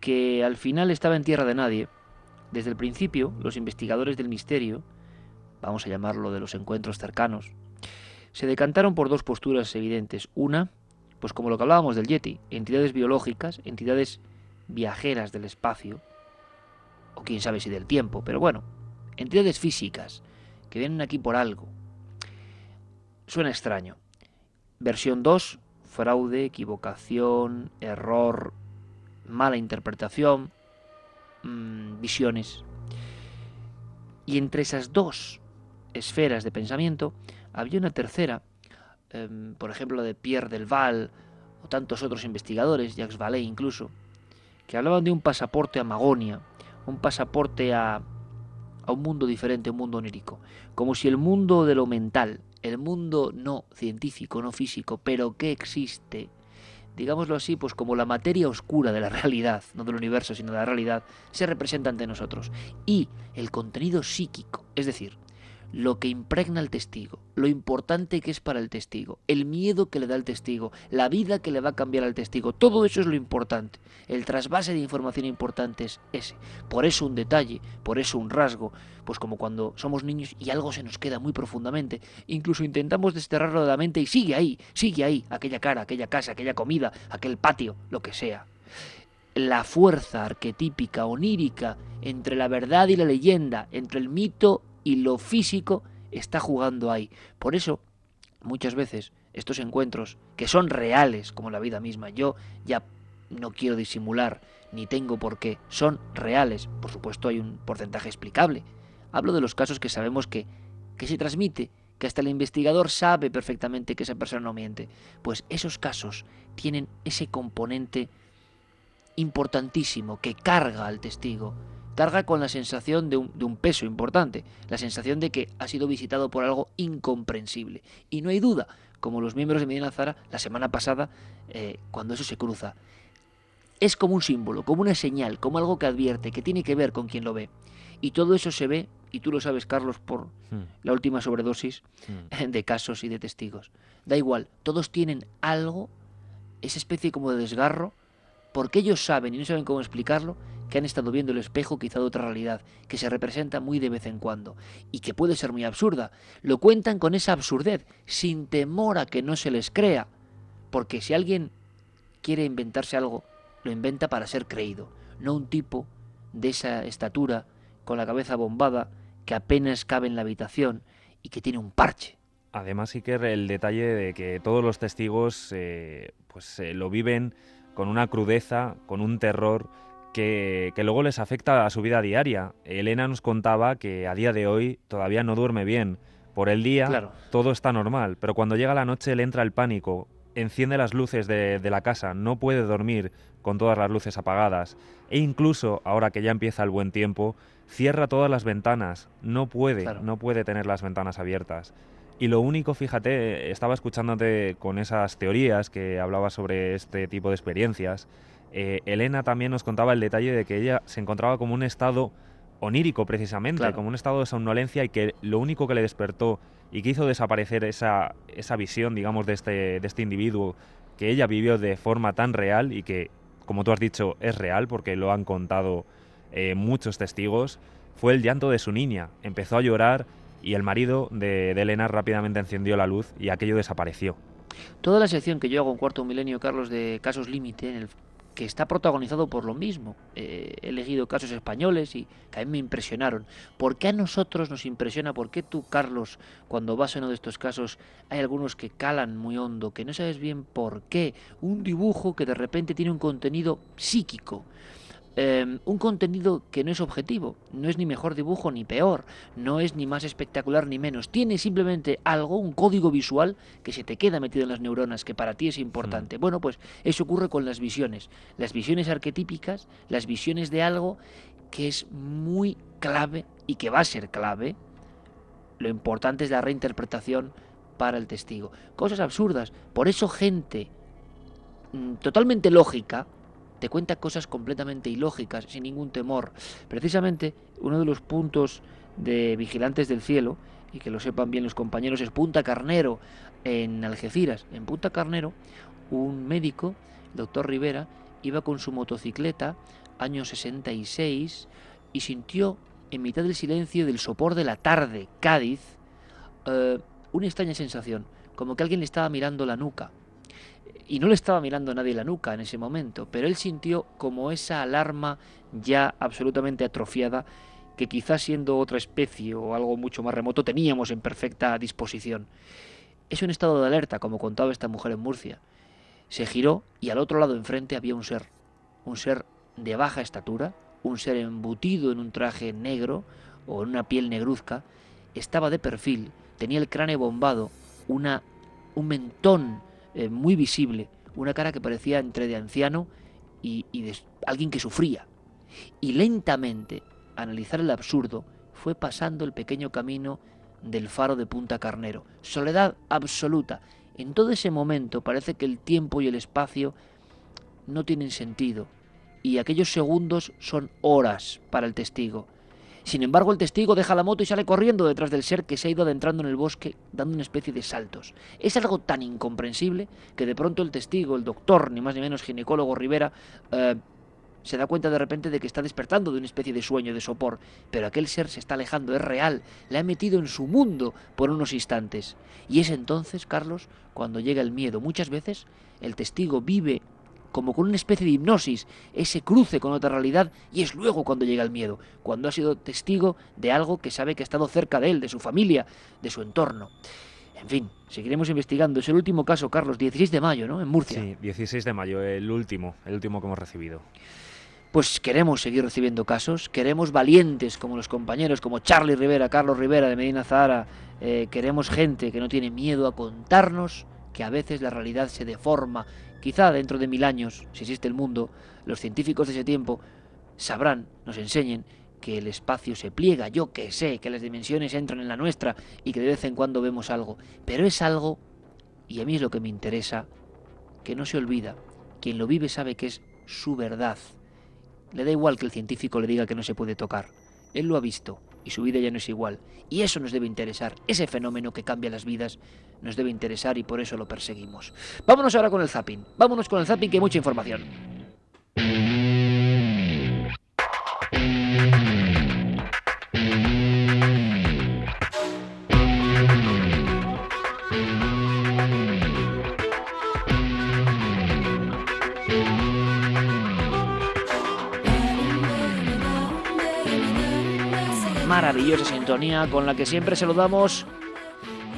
que al final estaba en tierra de nadie. Desde el principio, los investigadores del misterio, vamos a llamarlo de los encuentros cercanos, se decantaron por dos posturas evidentes. Una, pues como lo que hablábamos del Yeti, entidades biológicas, entidades viajeras del espacio, o quién sabe si del tiempo, pero bueno, entidades físicas que vienen aquí por algo. Suena extraño. Versión 2, fraude, equivocación, error, mala interpretación, mmm, visiones. Y entre esas dos esferas de pensamiento había una tercera, eh, por ejemplo, de Pierre Delval o tantos otros investigadores, Jacques Vallée incluso, que hablaban de un pasaporte a Magonia, un pasaporte a, a un mundo diferente, un mundo onírico, como si el mundo de lo mental, el mundo no científico, no físico, pero que existe, digámoslo así, pues como la materia oscura de la realidad, no del universo, sino de la realidad, se representa ante nosotros. Y el contenido psíquico, es decir, lo que impregna al testigo, lo importante que es para el testigo, el miedo que le da al testigo, la vida que le va a cambiar al testigo, todo eso es lo importante. El trasvase de información importante es ese. Por eso un detalle, por eso un rasgo, pues como cuando somos niños y algo se nos queda muy profundamente, incluso intentamos desterrarlo de la mente y sigue ahí, sigue ahí, aquella cara, aquella casa, aquella comida, aquel patio, lo que sea. La fuerza arquetípica, onírica, entre la verdad y la leyenda, entre el mito y lo físico está jugando ahí. Por eso, muchas veces, estos encuentros, que son reales, como la vida misma, yo ya no quiero disimular, ni tengo por qué, son reales. Por supuesto, hay un porcentaje explicable. Hablo de los casos que sabemos que, que se transmite, que hasta el investigador sabe perfectamente que esa persona no miente. Pues esos casos tienen ese componente importantísimo que carga al testigo, carga con la sensación de un, de un, peso importante, la sensación de que ha sido visitado por algo incomprensible. Y no hay duda, como los miembros de Medina Zara la semana pasada, eh, cuando eso se cruza, es como un símbolo, como una señal, como algo que advierte, que tiene que ver con quien lo ve. Y todo eso se ve, y tú lo sabes, Carlos, por Hmm. la última sobredosis de casos y de testigos. Da igual, todos tienen algo, esa especie como de desgarro, porque ellos saben y no saben cómo explicarlo, que han estado viendo el espejo quizá de otra realidad, que se representa muy de vez en cuando, y que puede ser muy absurda. Lo cuentan con esa absurdez, sin temor a que no se les crea, porque si alguien quiere inventarse algo, lo inventa para ser creído, no un tipo de esa estatura, con la cabeza bombada, que apenas cabe en la habitación y que tiene un parche. Además, que el detalle de que todos los testigos eh, pues eh, lo viven con una crudeza, con un terror que, que, luego les afecta a su vida diaria. Elena nos contaba que a día de hoy todavía no duerme bien. Por el día claro. todo está normal, pero cuando llega la noche le entra el pánico, enciende las luces de, de, la casa, no puede dormir con todas las luces apagadas. E incluso, ahora que ya empieza el buen tiempo, cierra todas las ventanas, no puede, Claro. no puede tener las ventanas abiertas. Y lo único, fíjate, estaba escuchándote con esas teorías que hablabas sobre este tipo de experiencias. Eh, Elena también nos contaba el detalle de que ella se encontraba como un estado onírico precisamente, Claro. como un estado de somnolencia y que lo único que le despertó y que hizo desaparecer esa, esa visión, digamos, de este, de este individuo que ella vivió de forma tan real y que, como tú has dicho, es real porque lo han contado eh, muchos testigos, fue el llanto de su niña. Empezó a llorar y el marido de, de Elena rápidamente encendió la luz y aquello desapareció. Toda la sección que yo hago en Cuarto Milenio, Carlos, de casos límite, en el que está protagonizado por lo mismo. Eh, he elegido casos españoles y que a mí me impresionaron. ¿Por qué a nosotros nos impresiona? ¿Por qué tú, Carlos, cuando vas a uno de estos casos, hay algunos que calan muy hondo, que no sabes bien por qué? Un dibujo que de repente tiene un contenido psíquico. Eh, un contenido que no es objetivo, no es ni mejor dibujo ni peor, no es ni más espectacular ni menos, tiene simplemente algo, un código visual que se te queda metido en las neuronas, que para ti es importante. Bueno, pues eso ocurre con las visiones, las visiones arquetípicas, las visiones de algo que es muy clave y que va a ser clave. Lo importante es la reinterpretación para el testigo. Cosas absurdas, por eso gente mm, totalmente lógica, te cuenta cosas completamente ilógicas, sin ningún temor. Precisamente uno de los puntos de Vigilantes del Cielo, y que lo sepan bien los compañeros, es Punta Carnero, en Algeciras. En Punta Carnero, un médico, el doctor Rivera, iba con su motocicleta, año 66, y sintió, en mitad del silencio del sopor de la tarde, Cádiz, eh, una extraña sensación, como que alguien le estaba mirando la nuca y no le estaba mirando nadie la nuca en ese momento, pero él sintió como esa alarma ya absolutamente atrofiada que quizás siendo otra especie o algo mucho más remoto teníamos en perfecta disposición. Es un estado de alerta, como contaba esta mujer en Murcia. Se giró y al otro lado enfrente había un ser, un ser de baja estatura, un ser embutido en un traje negro o en una piel negruzca, estaba de perfil, tenía el cráneo bombado, una, un mentón eh, muy visible, una cara que parecía entre de anciano y, y de alguien que sufría. Y lentamente, analizar el absurdo, fue pasando el pequeño camino del faro de Punta Carnero. Soledad absoluta. En todo ese momento parece que el tiempo y el espacio no tienen sentido, y aquellos segundos son horas para el testigo. Sin embargo, el testigo deja la moto y sale corriendo detrás del ser que se ha ido adentrando en el bosque dando una especie de saltos. Es algo tan incomprensible que de pronto el testigo, el doctor, ni más ni menos ginecólogo Rivera, eh, se da cuenta de repente de que está despertando de una especie de sueño, de sopor, pero aquel ser se está alejando, es real, le ha metido en su mundo por unos instantes. Y es entonces, Carlos, cuando llega el miedo. Muchas veces el testigo vive como con una especie de hipnosis, ese cruce con otra realidad, y es luego cuando llega el miedo, cuando ha sido testigo de algo que sabe que ha estado cerca de él, de su familia, de su entorno. En fin, seguiremos investigando. Es el último caso, Carlos, 16 de mayo, ¿no? En Murcia. Sí, 16 de mayo, el último, el último que hemos recibido. Pues queremos seguir recibiendo casos, queremos valientes como los compañeros, como Charlie Rivera, Carlos Rivera de Medina Zahara, eh, queremos gente que no tiene miedo a contarnos que a veces la realidad se deforma. Quizá dentro de mil años, si existe el mundo, los científicos de ese tiempo sabrán, nos enseñen que el espacio se pliega, yo que sé, que las dimensiones entran en la nuestra y que de vez en cuando vemos algo, pero es algo, y a mí es lo que me interesa, que no se olvida. Quien lo vive sabe que es su verdad. Le da igual que el científico le diga que no se puede tocar. Él lo ha visto y su vida ya no es igual. Y eso nos debe interesar. Ese fenómeno que cambia las vidas nos debe interesar y por eso lo perseguimos. Vámonos ahora con el zapping. Vámonos con el zapping que hay mucha información. Maravillosa sintonía con la que siempre saludamos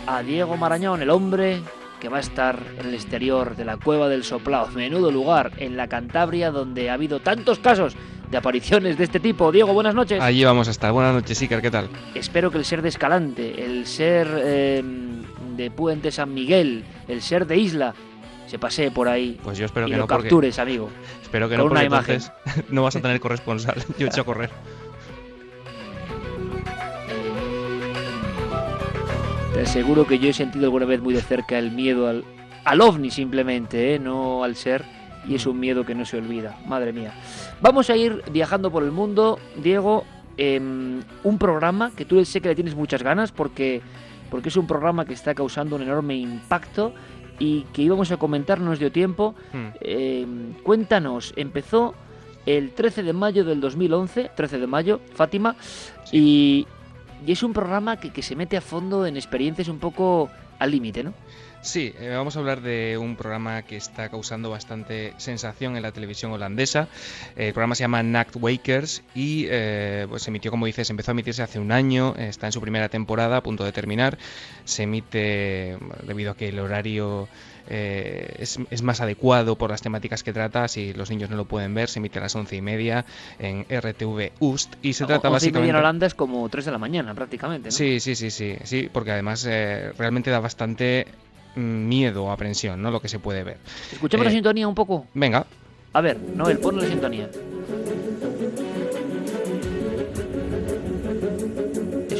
a Diego Marañón, el hombre que va a estar en el exterior de la cueva del Soplao, menudo lugar en la Cantabria donde ha habido tantos casos de apariciones de este tipo. Diego, buenas noches. Allí vamos a estar. Buenas noches, Iker, ¿qué tal? Espero que el ser de Escalante, el ser eh, de Puente San Miguel, el ser de Isla, se pasee por ahí Pues yo espero y que lo no, porque- captures, amigo. Espero que con no, una porque imagen. entonces no vas a tener corresponsal. Yo he hecho a correr. Te aseguro que yo he sentido alguna vez muy de cerca el miedo al, al ovni simplemente, ¿eh? no al ser. Y es un miedo que no se olvida. Madre mía. Vamos a ir viajando por el mundo, Diego. em, un programa que tú sé que le tienes muchas ganas porque, porque es un programa que está causando un enorme impacto y que íbamos a comentar, no nos dio tiempo. Hmm. Em, cuéntanos, empezó el 13 de mayo del 2011, 13 de mayo, Fátima, y, y es un programa que, que se mete a fondo en experiencias un poco al límite, ¿no? Sí, eh, vamos a hablar de un programa que está causando bastante sensación en la televisión holandesa. Eh, el programa se llama Nacht Wakers y eh, pues se emitió, como dices, empezó a emitirse hace un año, está en su primera temporada, a punto de terminar. Se emite debido a que el horario eh, es, es más adecuado por las temáticas que trata. Si los niños no lo pueden ver, se emite a las once y media en RTV Ust y se trata O- once y media básicamente. en Holanda es como 3 de la mañana prácticamente, ¿no? Sí, sí, sí, sí, sí, porque además eh, realmente da bastante mm, miedo o aprensión, ¿no? Lo que se puede ver. Escuchemos la Eh, sintonía un poco. Venga. A ver, Noel, ponle la sintonía.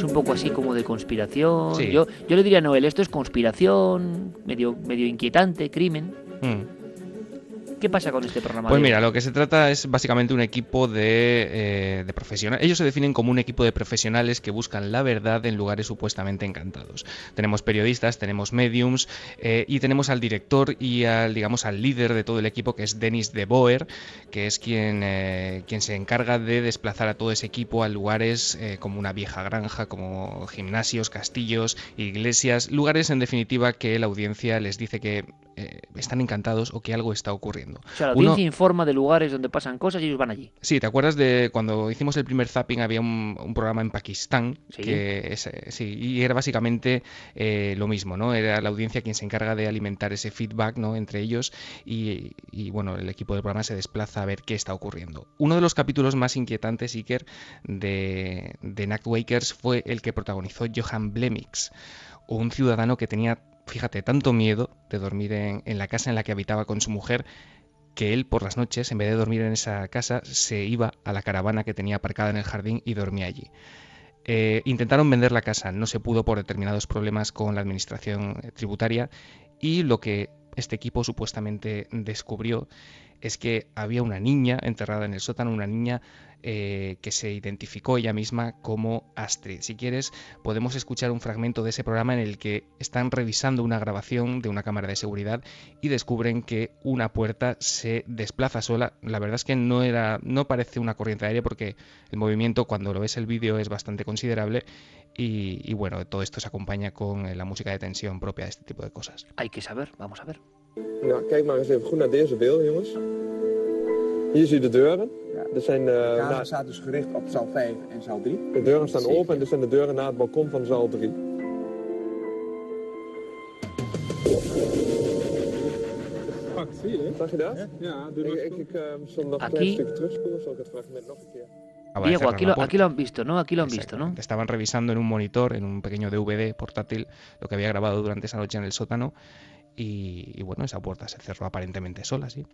Un poco así como de conspiración. Sí. Yo, yo le diría a Noel, esto es conspiración, medio, medio inquietante, crimen. Mm. ¿Qué pasa con este programa? Pues mira, lo que se trata es básicamente un equipo de, eh, de profesionales. Ellos se definen como un equipo de profesionales que buscan la verdad en lugares supuestamente encantados. Tenemos periodistas, tenemos mediums eh, y tenemos al director y al, digamos, al líder de todo el equipo que es Denis de Boer, que es quien, eh, quien se encarga de desplazar a todo ese equipo a lugares como una vieja granja, como gimnasios, castillos, iglesias, lugares en definitiva que la audiencia les dice que eh, están encantados o que algo está ocurriendo. O sea, la Uno- audiencia informa de lugares donde pasan cosas y ellos van allí. Sí, ¿te acuerdas de cuando hicimos el primer zapping? Había un, un programa en Pakistán Sí. que es, eh, sí, y era básicamente eh, lo mismo, ¿no? Era la audiencia quien se encarga de alimentar ese feedback, ¿no? Entre ellos y, y, bueno, el equipo del programa se desplaza a ver qué está ocurriendo. Uno de los capítulos más inquietantes, Iker, de, de Wakers fue el que protagonizó Johan Blemix, un ciudadano que tenía, fíjate, tanto miedo de dormir en, la casa en la que habitaba con su mujer que él por las noches, en vez de dormir en esa casa, se iba a la caravana que tenía aparcada en el jardín y dormía allí. Eh, intentaron vender la casa, no se pudo por determinados problemas con la administración eh, tributaria y lo que este equipo supuestamente descubrió es que había una niña enterrada en el sótano, una niña eh, que se identificó ella misma como Astrid. Si quieres, podemos escuchar un fragmento de ese programa en el que están revisando una grabación de una cámara de seguridad y descubren que una puerta se desplaza sola. La verdad es que no era, no parece una corriente de aire porque el movimiento cuando lo ves el vídeo es bastante considerable y, y bueno, todo esto se acompaña con eh, la música de tensión propia de este tipo de cosas. Hay que saber, vamos a ver. Hier zie je de deuren. Dat zijn, De eh, camera na- staat dus gericht op zaal 5 en zaal 3. de deuren staan open en dit zijn de deuren naar het balkon van zaal 3. Zie je? Zag je dat? Ja, ik, ik, ik zal nog een Aquí- klein stukje terugspoelen, zal ik het fragment nog een keer. Acaba de Diego, aquí lo, aquí lo han visto, ¿no? Aquí lo han visto, ¿no? Estaban revisando en un monitor, en un pequeño DVD portátil, lo que había grabado durante esa noche en el sótano. Y, y bueno, esa puerta se cerró aparentemente sola, sí.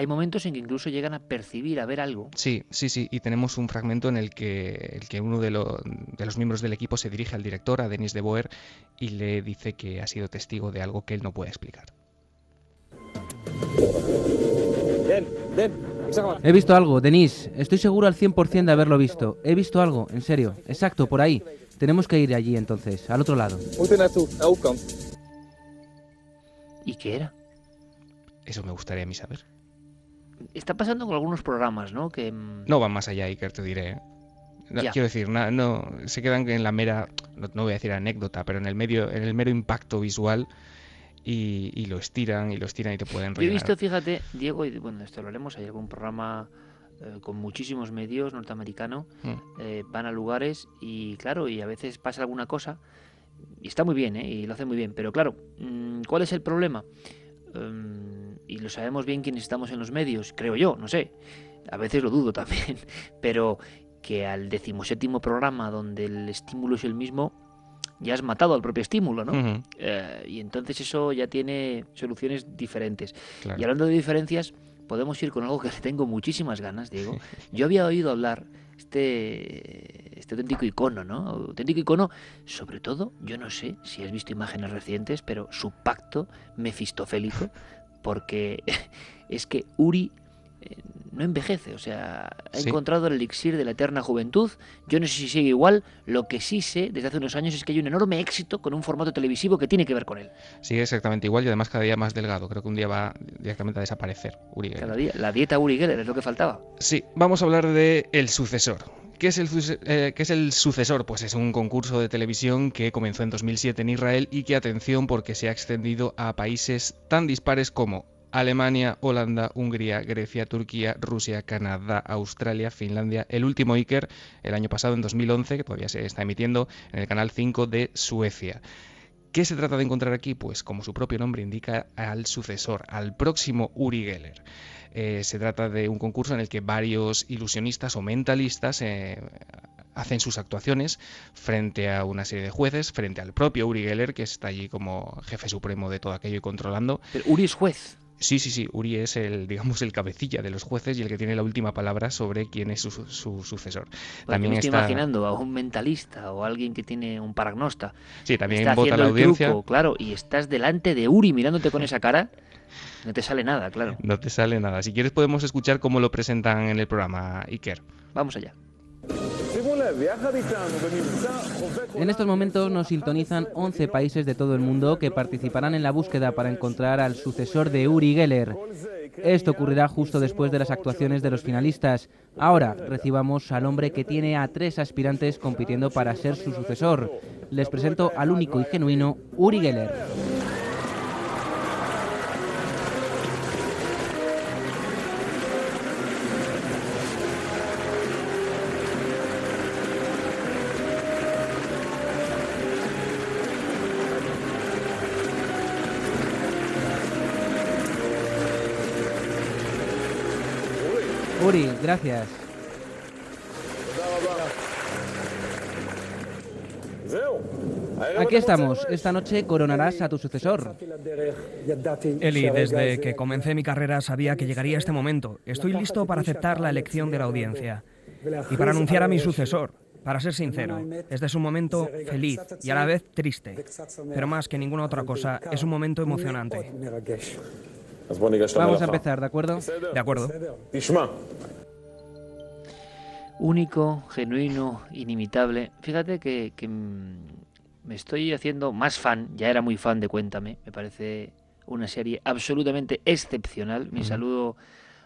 Hay momentos en que incluso llegan a percibir, a ver algo. Sí, sí, sí. Y tenemos un fragmento en el que, el que uno de, lo- de los miembros del equipo se dirige al director, a Denis de Boer, y le dice que ha sido testigo de algo que él no puede explicar. Den, Den, ik zeg maar. He visto algo, Denise. Estoy seguro al 100% de haberlo visto. He visto algo, en serio. Exacto, por ahí. Tenemos que ir allí entonces, al otro lado. ¿Y qué era? Eso me gustaría a mí saber. Está pasando con algunos programas, ¿no? Que mm, No van más allá, Iker, te diré. ¿eh? No. Quiero decir, na- no, se quedan en la mera, no, no voy a decir anécdota, pero en el medio, en el mero impacto visual y, y lo estiran y lo estiran y te pueden Yo he visto, fíjate, Diego, y bueno, esto lo haremos, hay algún programa eh, con muchísimos medios norteamericano, Mm. eh, van a lugares y claro, y a veces pasa alguna cosa, y está muy bien, ¿eh? y lo hace muy bien, pero claro, mm, ¿cuál es el problema? Em, y lo sabemos bien quienes estamos en los medios, creo yo, no sé, a veces lo dudo también, pero que al decimoséptimo programa donde el estímulo es el mismo, ya has matado al propio estímulo, ¿no? Ujú. Eh, y entonces eso ya tiene soluciones diferentes. Claro. Y hablando de diferencias, podemos ir con algo que le tengo muchísimas ganas, Diego. Yo había oído hablar, este, este este auténtico icono, ¿no? Auténtico icono, sobre todo, yo no sé si has visto imágenes recientes, pero su pacto mefistofélico, porque es que Uri eh, no envejece, o sea, ha Sí. encontrado el elixir de la eterna juventud. Yo no sé si sigue igual, lo que sí sé desde hace unos años es que hay un enorme éxito con un formato televisivo que tiene que ver con él. Sigue exactamente igual y además cada día más delgado. Creo que un día va directamente a desaparecer Uri Geller. Cada día, la dieta Uri Geller es lo que faltaba. Sí, vamos a hablar de El Sucesor. ¿Qué es, el, suce- eh, qué es el sucesor? Pues es un concurso de televisión que comenzó en 2007 en Israel y que, atención, porque se ha extendido a países tan dispares como Alemania, Holanda, Hungría, Grecia, Turquía, Rusia, Canadá, Australia, Finlandia, el último Iker el año pasado, en 2011, que todavía se está emitiendo en el canal 5 de Suecia. ¿Qué se trata de encontrar aquí? Pues como su propio nombre indica, al sucesor, al próximo Uri Geller. Eh, se trata de un concurso en el que varios ilusionistas o mentalistas eh, hacen sus actuaciones frente a una serie de jueces, frente al propio Uri Geller, que está allí como jefe supremo de todo aquello y controlando. Pero Uri es juez. Sí, sí, sí. Uri es el, digamos, el cabecilla de los jueces y el que tiene la última palabra sobre quién es su, su sucesor. Porque me estoy imaginando a un mentalista o a alguien que tiene un paragnosta. Sí, también está vota haciendo la audiencia. truco, claro, y estás delante de Uri mirándote con esa cara, no te sale nada, claro. No te sale nada. Si quieres podemos escuchar cómo lo presentan en el programa Iker. Vamos allá. En estos momentos nos sintonizan 11 países de todo el mundo que participarán en la búsqueda para encontrar al sucesor de Uri Geller. Esto ocurrirá justo después de las actuaciones de los finalistas. Ahora recibamos al hombre que tiene a tres aspirantes compitiendo para ser su sucesor. Les presento al único y genuino Uri Geller. Gracias. Aquí estamos. Esta noche coronarás a tu sucesor. Eli, desde que comencé mi carrera sabía que llegaría este momento. Estoy listo para aceptar la elección de la audiencia y para anunciar a mi sucesor. Para ser sincero, este es un momento feliz y a la vez triste, pero más que ninguna otra cosa, es un momento emocionante. Vamos a empezar, ¿de acuerdo? De acuerdo. Único, genuino, inimitable. Fíjate que, que, mm, me estoy haciendo más fan, ya era muy fan de Cuéntame, me parece una serie absolutamente excepcional. Mi saludo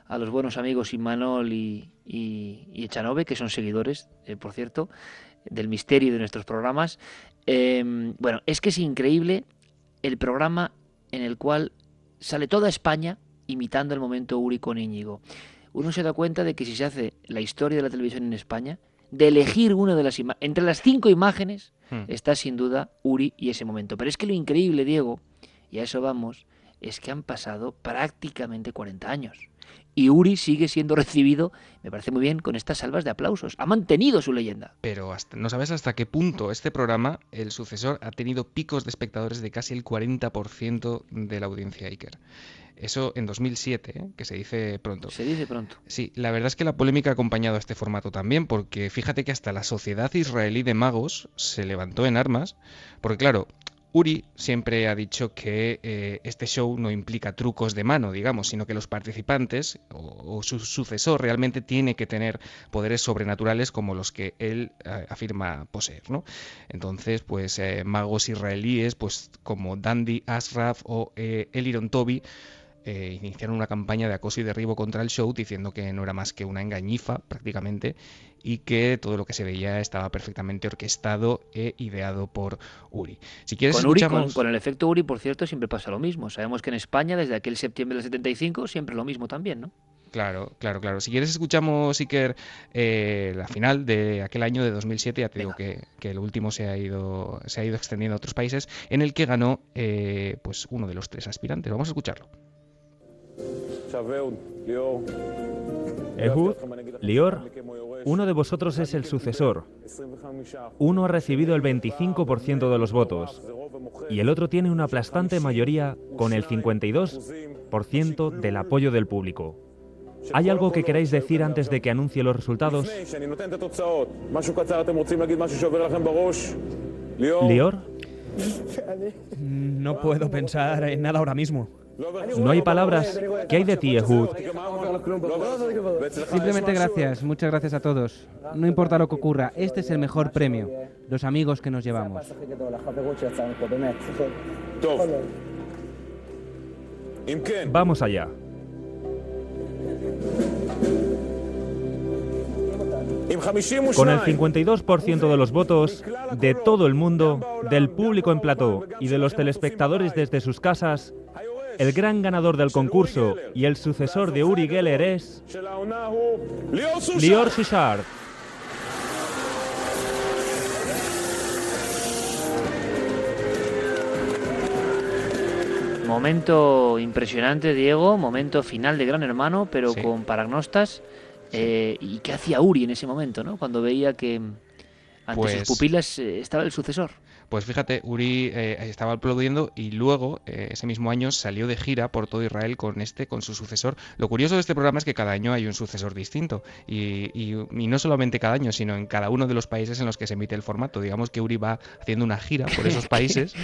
a los buenos amigos Imanol y, y, y Echanove, que son seguidores, eh, por cierto, del misterio de nuestros programas. Eh, bueno, es que es increíble el programa en el cual sale toda España imitando el momento Uri con Íñigo. Uno se da cuenta de que si se hace la historia de la televisión en España, de elegir una de las imágenes, entre las cinco imágenes, Hmm. está sin duda Uri y ese momento. Pero es que lo increíble, Diego, y a eso vamos, es que han pasado prácticamente 40 años. Y Uri sigue siendo recibido, me parece muy bien, con estas salvas de aplausos. Ha mantenido su leyenda. Pero hasta- no sabes hasta qué punto este programa, el sucesor, ha tenido picos de espectadores de casi el 40% de la audiencia Iker. Eso en 2007, ¿eh? que se dice pronto. Se dice pronto. Sí, la verdad es que la polémica ha acompañado a este formato también, porque fíjate que hasta la Sociedad Israelí de Magos se levantó en armas, porque claro, Uri siempre ha dicho que eh, este show no implica trucos de mano, digamos, sino que los participantes o, su sucesor realmente tiene que tener poderes sobrenaturales como los que él eh, afirma poseer, ¿no? Entonces, pues eh, magos israelíes, pues como Dandy Asraf o Eliron Toby, eh, iniciaron una campaña de acoso y derribo contra el show diciendo que no era más que una engañifa prácticamente y que todo lo que se veía estaba perfectamente orquestado e ideado por Uri. Si quieres Con Uri, con, escuchamos... con el efecto Uri, por cierto, siempre pasa lo mismo. Sabemos que en España, desde aquel septiembre del 75, siempre lo mismo también, ¿no? Claro, claro, claro. Si quieres escuchamos, Iker, eh, la final de aquel año de 2007, ya te digo que, que el último se ha ido se ha ido extendiendo a otros países, en el que ganó eh, pues uno de los tres aspirantes. Vamos a escucharlo. Ehud, Lior, uno de vosotros es el sucesor. Uno ha recibido el 25% de los votos y el otro tiene una aplastante mayoría con el 52% del apoyo del público. ¿Hay algo que queráis decir antes de que anuncie los resultados? Lior? No puedo pensar en nada ahora mismo. No hay palabras. ¿Qué hay de ti, Ehud? Simplemente gracias, muchas gracias a todos. No importa lo que ocurra, este es el mejor premio. Los amigos que nos llevamos. Vamos allá. Con el 52% de los votos de todo el mundo, del público en plató y de los telespectadores desde sus casas, el gran ganador del concurso y el sucesor de Uri Geller es Lior Sushard. Momento impresionante, Diego, momento final de Gran Hermano, pero con paragnostas. Eh, ¿Y qué hacía Uri en ese momento, no? Cuando veía que ante sus pues pupilas eh, estaba el sucesor. Pues fíjate, Uri eh, estaba aplaudiendo y luego, eh, ese mismo año, salió de gira por todo Israel con este, con su sucesor. Lo curioso de este programa es que cada año hay un sucesor distinto. Y, y- y no solamente cada año, sino en cada uno de los países en los que se emite el formato. Digamos que Uri va haciendo una gira por esos países.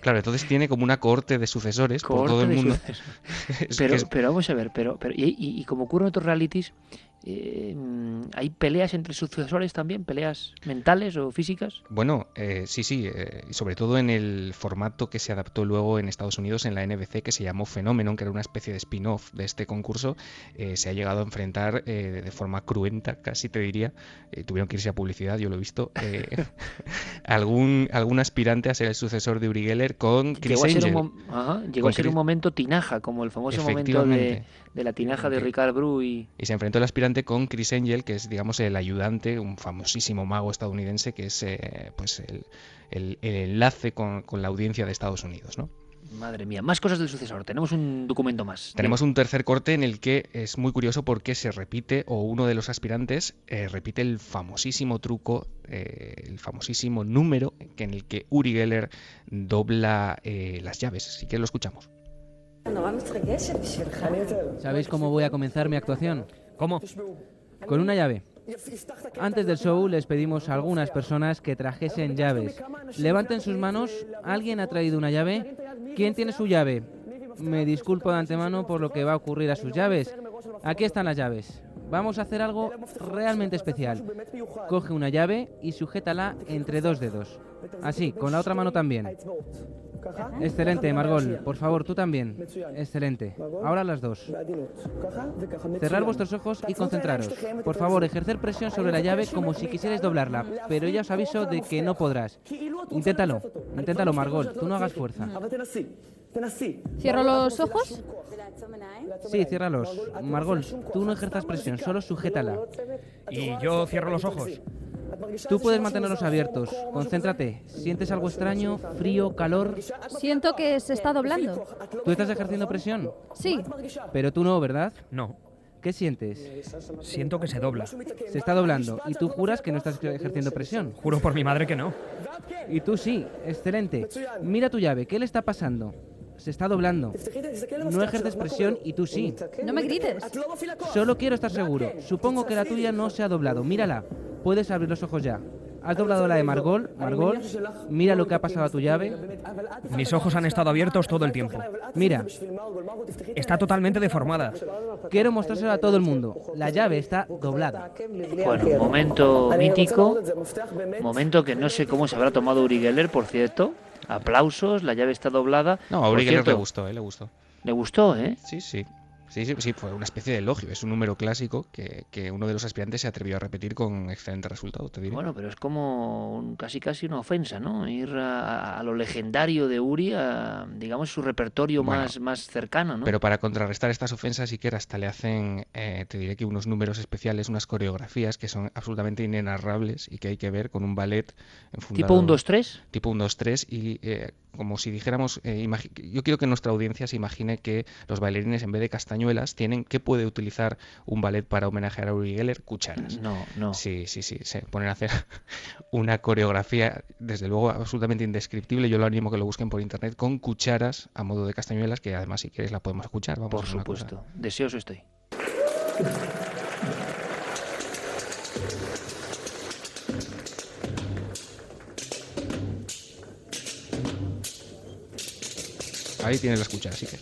claro, entonces tiene como una cohorte de sucesores por todo el mundo. Pero, es- pero vamos a ver, pero, pero y, y- y como ocurre en otros realities, eh, mm, ¿hay peleas entre sucesores también? ¿Peleas mentales o físicas? Bueno, eh, sí, sí, eh, y sobre todo en el formato que se adaptó luego en Estados Unidos en la NBC, que se llamó Fenómeno, que era una especie de spin-off de este concurso, eh, se ha llegado a enfrentar de forma cruenta, casi te diría, tuvieron que irse a publicidad, yo lo he visto, algún, algún aspirante a ser el sucesor de Uri Geller con Chris Llegó a ser, un, ajá, llegó Con a ser Chris- un momento tinaja, como el famoso momento de, la tinaja de Ricard Bru y... Y se enfrentó el aspirante con Chris Angel, que es, digamos, el ayudante, un famosísimo mago estadounidense, que es eh, pues el, el- el enlace con, con la audiencia de Estados Unidos, ¿no? Madre mía, más cosas del sucesor. Tenemos un documento más. Tenemos un tercer corte en el que es muy curioso porque se repite, o uno de los aspirantes eh, repite el famosísimo truco, eh, el famosísimo número que en el que Uri Geller dobla eh, las llaves. Así que lo escuchamos. ¿Sabéis cómo voy a comenzar mi actuación? ¿Cómo? Con una llave. Antes del show les pedimos a algunas personas que trajesen llaves. Levanten sus manos. ¿Alguien ha traído una llave? ¿Quién tiene su llave? Me disculpo de antemano por lo que va a ocurrir a sus llaves. Aquí están las llaves. Vamos a hacer algo realmente especial. Coge una llave y sujétala entre dos dedos. Así, con la otra mano también. Excelente, Margol. Por favor, tú también. Excelente. Ahora las dos. Cerrar vuestros ojos y concentraros. Por favor, ejercer presión sobre la llave como si quisierais doblarla, pero ya os aviso de que no podrás. Inténtalo, inténtalo, Margol. Tú no hagas fuerza. ¿Cierro los ojos? Sí, ciérralos. Margol, tú no ejerzas presión, solo sujétala. Y yo cierro los ojos. Tú puedes mantenerlos abiertos. Concéntrate. ¿Sientes algo extraño? ¿Frío? ¿Calor? Siento que se está doblando. ¿Tú estás ejerciendo presión? Sí. Pero tú no, ¿verdad? No. ¿Qué sientes? Siento que se dobla. Se está doblando. ¿Y tú juras que no estás ejerciendo presión? Juro por mi madre que no. Y tú sí. Excelente. Mira tu llave. ¿Qué le está pasando? Se está doblando. No ejerces presión y tú sí. No me grites. Solo quiero estar seguro. Supongo que la tuya no se ha doblado. Mírala. Puedes abrir los ojos ya. ¿Has doblado la de Margol? Margol, mira lo que ha pasado a tu llave. Mis ojos han estado abiertos todo el tiempo. Mira, Está totalmente deformada. quiero mostrárselo a todo el mundo. La llave está doblada. Bueno, momento mítico, momento que no sé cómo se habrá tomado Uri Geller, por cierto. Aplausos, la llave está doblada. No, a Geller le gustó, ¿eh? Le gustó. Le gustó, ¿eh? Sí, sí. Sí, sí, sí, fue una especie de elogio. Es un número clásico que, que uno de los aspirantes se atrevió a repetir con excelente resultado, te diré. Bueno, pero es como un- casi casi una ofensa, ¿no? Ir a, a lo legendario de Uri, a, digamos, su repertorio Bueno, más, más cercano, ¿no? Pero para contrarrestar estas ofensas, Iker, hasta le hacen, eh, te diré que unos números especiales, unas coreografías que son absolutamente inenarrables y que hay que ver con un ballet ¿Tipo un 2-3? Tipo un 2-3 y eh, como si dijéramos, eh, yo quiero que nuestra audiencia se imagine que los bailarines en vez de castañuelas tienen, ¿qué puede utilizar un ballet para homenajear a Uri Geller? Cucharas. No, no. Sí, sí, sí, se ponen a hacer una coreografía, desde luego, absolutamente indescriptible. Yo lo animo que lo busquen por internet con cucharas a modo de castañuelas, que además si quieres la podemos escuchar. Vamos Por a supuesto. Deseoso estoy. Ahí tienes la escucha, así que.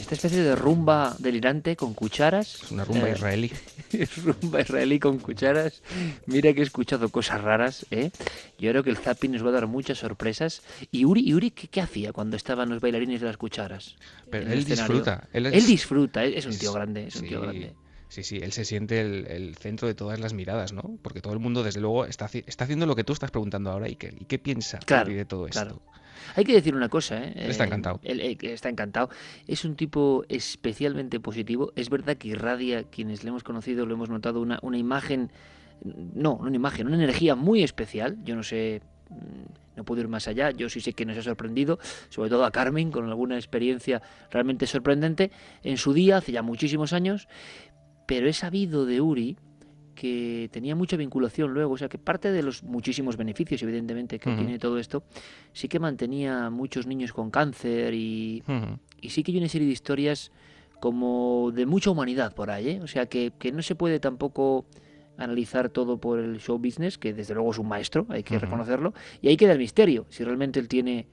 Esta especie de rumba delirante con cucharas. Es una rumba eh, israelí. es rumba israelí con cucharas. Mira que he escuchado cosas raras, ¿eh? Yo creo que el zapping nos va a dar muchas sorpresas. ¿Y Uri, y Uri ¿qué, qué hacía cuando estaban los bailarines de las cucharas? Pero él disfruta. Él, es- disfruta, es un tío grande, es un tío sí, grande. Sí, sí, él se siente el, el centro de todas las miradas, ¿no? Porque todo el mundo, desde luego, está, haci- está haciendo lo que tú estás preguntando ahora qué, y qué piensa Claro, de todo esto. Hay que decir una cosa, ¿eh? Está Eh, encantado. él, eh, está encantado. Es un tipo especialmente positivo. Es verdad que irradia, quienes le hemos conocido, lo hemos notado, una, una imagen, no, una imagen, una energía muy especial. Yo no sé, mm, no puedo ir más allá. Yo sí sé que nos ha sorprendido, sobre todo a Carmen, con alguna experiencia realmente sorprendente en su día, hace ya muchísimos años. Pero he sabido de Uri que tenía mucha vinculación luego, o sea que parte de los muchísimos beneficios, evidentemente, que tiene todo esto, sí que mantenía muchos niños con cáncer y, y sí que hay una serie de historias como de mucha humanidad por ahí, ¿eh? o sea que, que no se puede tampoco analizar todo por el show business, que desde luego es un maestro, hay que reconocerlo, y ahí queda el misterio, si realmente él tiene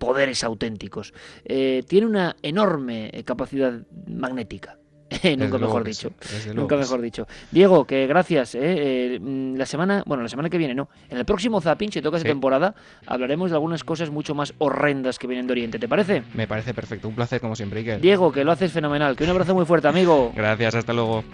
poderes auténticos. Eh, tiene una enorme eh, capacidad magnética. Nunca Desde mejor dicho. sí, Nunca mejor dicho. Diego, que gracias. ¿eh? Eh, mm, la semana, bueno, la semana que viene no. En el próximo Zapping, si toca esa Sí. temporada, hablaremos de algunas cosas mucho más horrendas que vienen de Oriente. ¿Te parece? Me parece perfecto. Un placer, como siempre, Iker. Diego, que lo haces fenomenal. Que un abrazo muy fuerte, amigo. Gracias, hasta luego.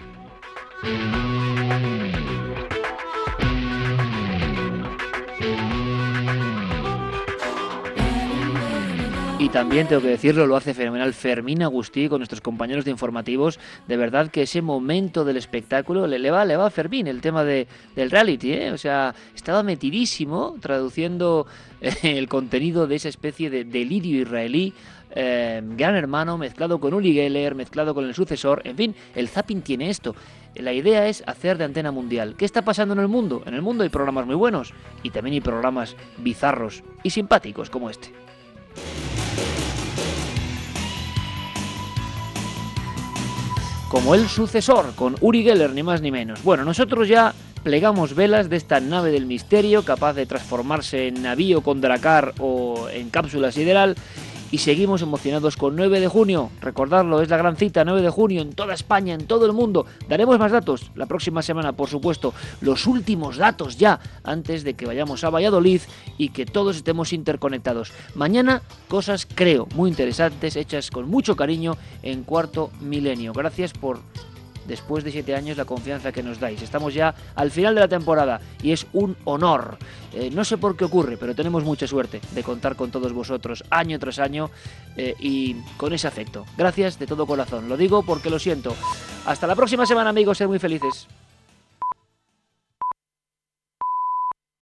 Y también tengo que decirlo, lo hace fenomenal Fermín Agustí con nuestros compañeros de informativos. De verdad que ese momento del espectáculo le, le va, le va a Fermín el tema de, del reality, ¿eh? O sea, estaba metidísimo traduciendo eh, el contenido de esa especie de delirio israelí. eh, Gran Hermano mezclado con Uli Geller, mezclado con el sucesor, en fin, el zapping tiene esto. La idea es hacer de antena mundial. ¿Qué está pasando en el mundo? En el mundo hay programas muy buenos y también hay programas bizarros y simpáticos como este. Como el sucesor, con Uri Geller, ni más ni menos. Bueno, nosotros ya plegamos velas de esta nave del misterio, capaz de transformarse en navío con dracar o en cápsula sideral, y seguimos emocionados con 9 de junio. Recordadlo, es la gran cita, 9 de junio, en toda España, en todo el mundo. Daremos más datos la próxima semana, por supuesto, los últimos datos ya, antes de que vayamos a Valladolid y que todos estemos interconectados. Mañana, cosas, creo, muy interesantes, hechas con mucho cariño en cuarto milenio. Gracias por después de siete años la confianza que nos dais. Estamos ya al final de la temporada y es un honor. Eh, no sé por qué ocurre, pero tenemos mucha suerte de contar con todos vosotros año tras año eh, y con ese afecto. Gracias de todo corazón. Lo digo porque lo siento. Hasta la próxima semana amigos, ser muy felices.